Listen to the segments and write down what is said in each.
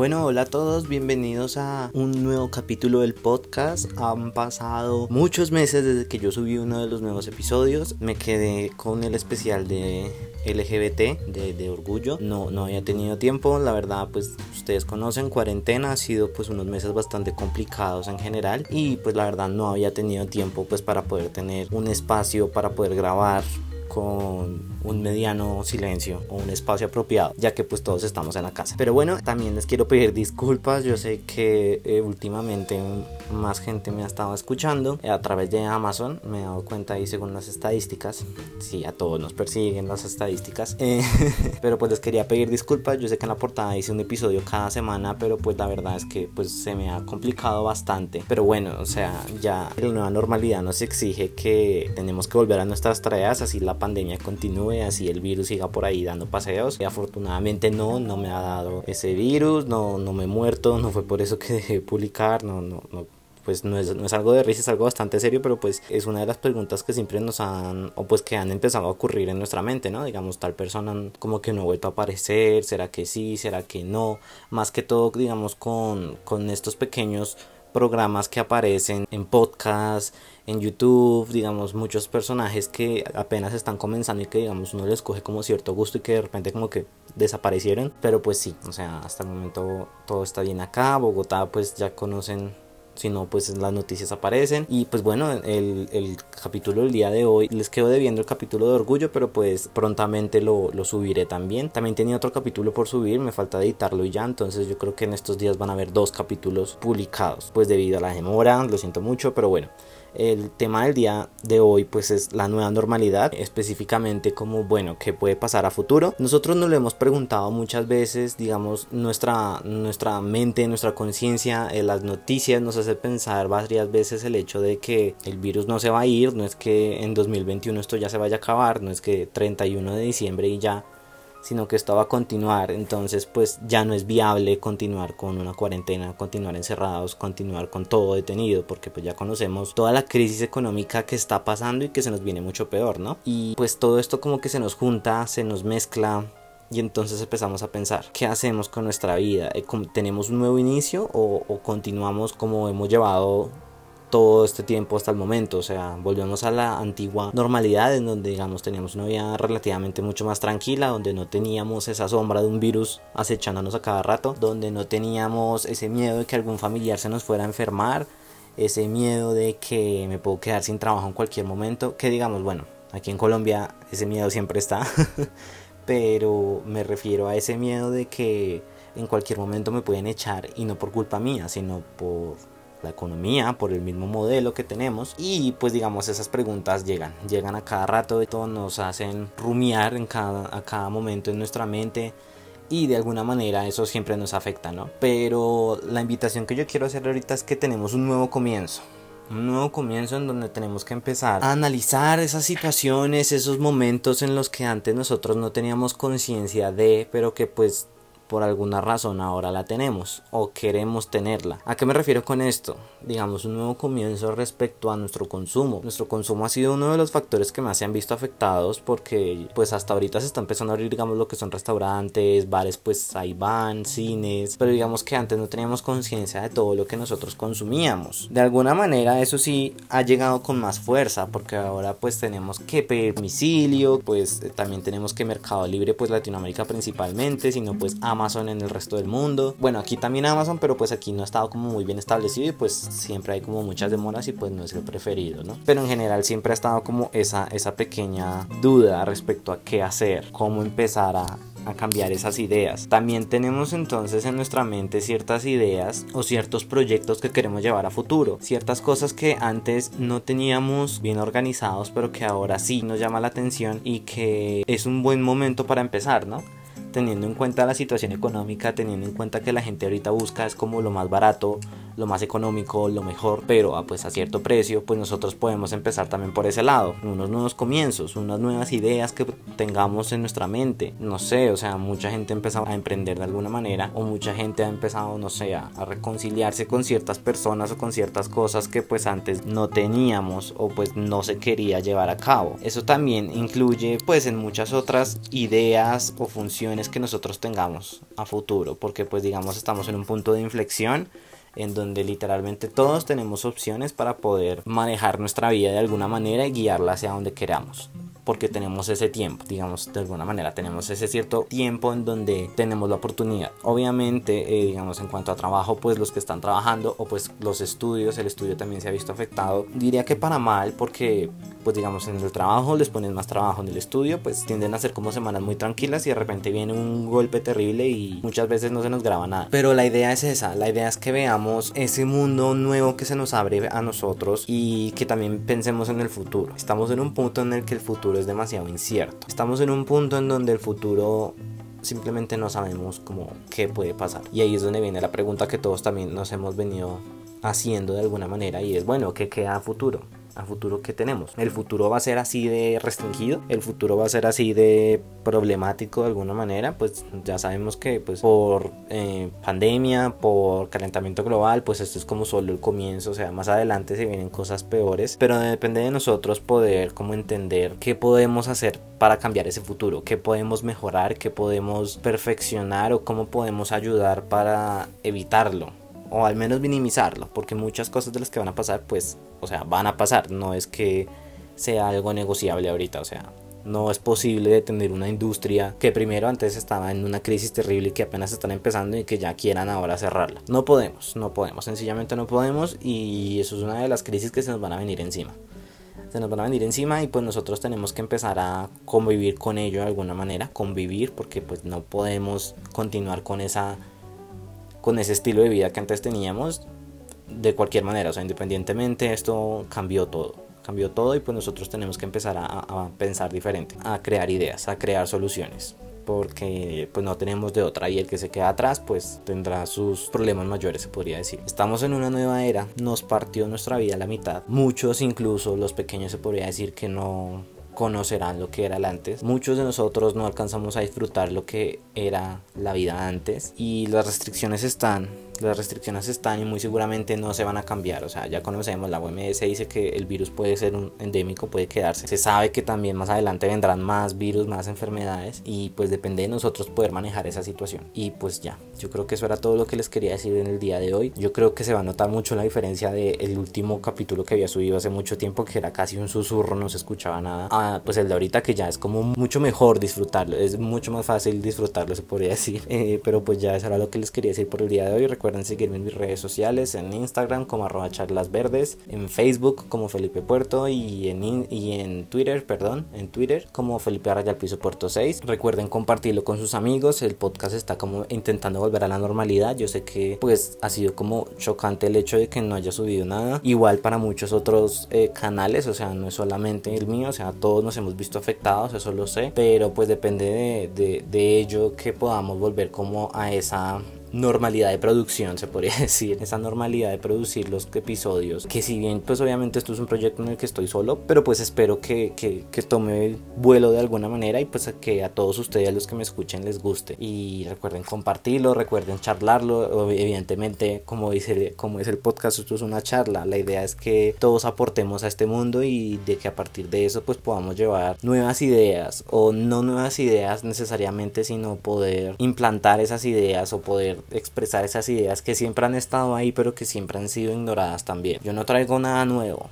Bueno, hola a todos, bienvenidos a un nuevo capítulo del podcast. Han pasado muchos meses desde que yo subí uno de los nuevos episodios. Me quedé con el especial de LGBT, de, orgullo. No, no había tenido tiempo, la verdad, pues ustedes conocen, cuarentena ha sido pues unos meses bastante complicados en general y pues la verdad no había tenido tiempo pues para poder tener un espacio para poder grabar con un mediano silencio o un espacio apropiado, ya que pues todos estamos en la casa. Pero bueno, también les quiero pedir disculpas, yo sé que eh, últimamente más gente me ha estado escuchando. Eh, a través de Amazon, me he dado cuenta ahí según las estadísticas, sí, a todos nos persiguen las estadísticas, eh, pero pues les quería pedir disculpas, yo sé que en la portada hice un episodio cada semana, pero pues la verdad es que pues se me ha complicado bastante, pero bueno, o sea, ya la nueva normalidad nos exige que tenemos que volver a nuestras tareas, así la pandemia continúe, así el virus siga por ahí dando paseos. Y afortunadamente no, no me ha dado ese virus, no, no me he muerto, no fue por eso que dejé de publicar, no, no, no pues no es, no es, algo de risa, es algo bastante serio, pero pues es una de las preguntas que siempre nos han, o pues que han empezado a ocurrir en nuestra mente, ¿no? Digamos, tal persona como que no ha vuelto a aparecer, ¿será que sí? ¿Será que no? Más que todo, digamos, con, con estos pequeños programas que aparecen en podcast, en YouTube, digamos, muchos personajes que apenas están comenzando y que, digamos, uno les coge como cierto gusto y que de repente como que desaparecieron. Pero pues sí, o sea, hasta el momento todo está bien acá. Bogotá pues ya conocen. Si no pues las noticias aparecen. Y pues bueno el, el, capítulo del día de hoy les quedo debiendo el capítulo de orgullo pero pues prontamente lo, lo, subiré también. También tenía otro capítulo por subir me falta editarlo y ya. Entonces yo creo que en estos días van a haber dos capítulos publicados. Pues debido a la demora lo siento mucho pero bueno el tema del día de hoy pues es la nueva normalidad, específicamente como bueno, qué puede pasar a futuro. Nosotros nos lo hemos preguntado muchas veces, digamos, nuestra, nuestra mente, nuestra conciencia, en las noticias nos hace pensar varias veces el hecho de que el virus no se va a ir, no es que en 2021 esto ya se vaya a acabar, no es que 31 de diciembre y ya sino que esto va a continuar, entonces pues ya no es viable continuar con una cuarentena, continuar encerrados, continuar con todo detenido, porque pues ya conocemos toda la crisis económica que está pasando y que se nos viene mucho peor, ¿no? Y pues todo esto como que se nos junta, se nos mezcla, y entonces empezamos a pensar, ¿qué hacemos con nuestra vida? Eh, ¿Tenemos un nuevo inicio o, o, continuamos como hemos llevado todo este tiempo hasta el momento. O sea, volvemos a la antigua normalidad en donde, digamos, teníamos una vida relativamente mucho más tranquila, donde no teníamos esa sombra de un virus acechándonos a cada rato, donde no teníamos ese miedo de que algún familiar se nos fuera a enfermar, ese miedo de que me puedo quedar sin trabajo en cualquier momento, que digamos, bueno, aquí en Colombia ese miedo siempre está, pero me refiero a ese miedo de que en cualquier momento me pueden echar y no por culpa mía, sino por la economía, por el mismo modelo que tenemos y pues digamos esas preguntas llegan, llegan a cada rato, todo nos hacen rumiar en cada, a cada momento en nuestra mente y de alguna manera eso siempre nos afecta, ¿no? Pero la invitación que yo quiero hacer ahorita es que tenemos un nuevo comienzo. Un nuevo comienzo en donde tenemos que empezar a analizar esas situaciones, esos momentos en los que antes nosotros no teníamos conciencia de, pero que pues por alguna razón ahora la tenemos o queremos tenerla. ¿A qué me refiero con esto? Digamos un nuevo comienzo respecto a nuestro consumo. Nuestro consumo ha sido uno de los factores que más se han visto afectados porque pues hasta ahorita se está empezando a abrir digamos lo que son restaurantes, bares pues ahí van, cines, pero digamos que antes no teníamos conciencia de todo lo que nosotros consumíamos. De alguna manera eso sí ha llegado con más fuerza porque ahora pues tenemos que pedir domicilio, pues también tenemos que Mercado Libre pues Latinoamérica principalmente, sino pues Amazon Amazon en el resto del mundo. Bueno, aquí también Amazon, pero pues aquí no ha estado como muy bien establecido y pues siempre hay como muchas demoras y pues no es el preferido, ¿no? Pero en general siempre ha estado como esa, esa pequeña duda respecto a qué hacer, cómo empezar a, a cambiar esas ideas. También tenemos entonces en nuestra mente ciertas ideas o ciertos proyectos que queremos llevar a futuro, ciertas cosas que antes no teníamos bien organizados, pero que ahora sí nos llama la atención y que es un buen momento para empezar, ¿no? Teniendo en cuenta la situación económica, teniendo en cuenta que la gente ahorita busca es como lo más barato, lo más económico, lo mejor, pero a, ah, pues a cierto precio, pues nosotros podemos empezar también por ese lado, unos nuevos comienzos, unas nuevas ideas que tengamos en nuestra mente, no sé, o sea, mucha gente ha empezado a emprender de alguna manera o mucha gente ha empezado, no sé, a, reconciliarse con ciertas personas o con ciertas cosas que pues antes no teníamos o pues no se quería llevar a cabo. Eso también incluye pues en muchas otras ideas o funciones opciones que nosotros tengamos a futuro, porque pues digamos estamos en un punto de inflexión en donde literalmente todos tenemos opciones para poder manejar nuestra vida de alguna manera y guiarla hacia donde queramos porque tenemos ese tiempo, digamos, de alguna manera, tenemos ese cierto tiempo en donde tenemos la oportunidad. Obviamente, eh, digamos, en cuanto a trabajo, pues los que están trabajando o pues los estudios, el estudio también se ha visto afectado. Diría que para mal, porque pues digamos en el trabajo les ponen más trabajo en el estudio, pues tienden a ser como semanas muy tranquilas y de repente viene un golpe terrible y muchas veces no se nos graba nada. Pero la idea es esa, la idea es que veamos ese mundo nuevo que se nos abre a nosotros y que también pensemos en el futuro. Estamos en un punto en el que el futuro es demasiado incierto. Estamos en un punto en donde el futuro simplemente no sabemos cómo qué puede pasar. Y ahí es donde viene la pregunta que todos también nos hemos venido haciendo de alguna manera y es bueno, ¿qué queda futuro? A futuro que tenemos. El futuro va a ser así de restringido, el futuro va a ser así de problemático de alguna manera, pues ya sabemos que pues por eh, pandemia, por calentamiento global, pues esto es como solo el comienzo, o sea, más adelante se vienen cosas peores, pero depende de nosotros poder como entender qué podemos hacer para cambiar ese futuro, qué podemos mejorar, qué podemos perfeccionar o cómo podemos ayudar para evitarlo o al menos minimizarlo, porque muchas cosas de las que van a pasar, pues, o sea, van a pasar, no es que sea algo negociable ahorita, o sea, no es posible detener una industria que primero antes estaba en una crisis terrible y que apenas están empezando y que ya quieran ahora cerrarla. No podemos, no podemos, sencillamente no podemos y eso es una de las crisis que se nos van a venir encima. Se nos van a venir encima y pues nosotros tenemos que empezar a convivir con ello de alguna manera, convivir porque pues no podemos continuar con esa con ese estilo de vida que antes teníamos de cualquier manera, o sea, independientemente esto cambió todo, cambió todo y pues nosotros tenemos que empezar a, pensar diferente, a crear ideas, a crear soluciones porque pues no tenemos de otra y el que se queda atrás pues tendrá sus problemas mayores se podría decir. Estamos en una nueva era, nos partió nuestra vida a la mitad. Muchos incluso los pequeños se podría decir que no conocerán lo que era el antes. Muchos de nosotros no alcanzamos a disfrutar lo que era la vida antes y las restricciones están las restricciones están y muy seguramente no se van a cambiar. O sea, ya conocemos, la OMS dice que el virus puede ser un endémico, puede quedarse. Se sabe que también más adelante vendrán más virus, más enfermedades y pues depende de nosotros poder manejar esa situación. Y pues ya, yo creo que eso era todo lo que les quería decir en el día de hoy. Yo creo que se va a notar mucho la diferencia del último capítulo que había subido hace mucho tiempo, que era casi un susurro, no se escuchaba nada. Ah, pues el de ahorita que ya es como mucho mejor disfrutarlo, es mucho más fácil disfrutarlo, se podría decir. Eh, pero pues ya eso era lo que les quería decir por el día de hoy. Recuerden seguirme en mis redes sociales, en Instagram como arroba charlas verdes, en Facebook como Felipe Puerto y en, y en Twitter, perdón, en Twitter como Felipe Arraya piso Puerto 6. Recuerden compartirlo con sus amigos, el podcast está como intentando volver a la normalidad. Yo sé que pues ha sido como chocante el hecho de que no haya subido nada. Igual para muchos otros eh, canales, o sea, no es solamente el mío, o sea, todos nos hemos visto afectados, eso lo sé, pero pues depende de, de, de ello que podamos volver como a esa normalidad de producción, se podría decir, esa normalidad de producir los episodios, que si bien pues obviamente esto es un proyecto en el que estoy solo, pero pues espero que, que, que tome vuelo de alguna manera y pues que a todos ustedes los que me escuchen les guste. Y recuerden compartirlo, recuerden charlarlo, evidentemente como dice como es el podcast, esto es una charla, la idea es que todos aportemos a este mundo y de que a partir de eso pues podamos llevar nuevas ideas o no nuevas ideas necesariamente, sino poder implantar esas ideas o expresar esas ideas que siempre han estado ahí pero que siempre han sido ignoradas también. Yo no traigo nada nuevo.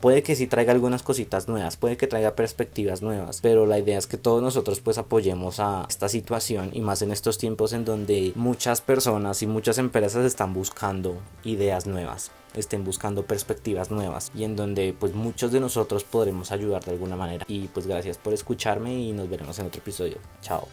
puede que sí traiga algunas cositas nuevas, puede que traiga perspectivas nuevas, pero la idea es que todos nosotros pues apoyemos a esta situación y más en estos tiempos en donde muchas personas y muchas empresas están buscando ideas nuevas estén buscando perspectivas nuevas y en donde pues muchos de nosotros podremos ayudar de alguna manera y pues gracias por escucharme y nos veremos en otro episodio chao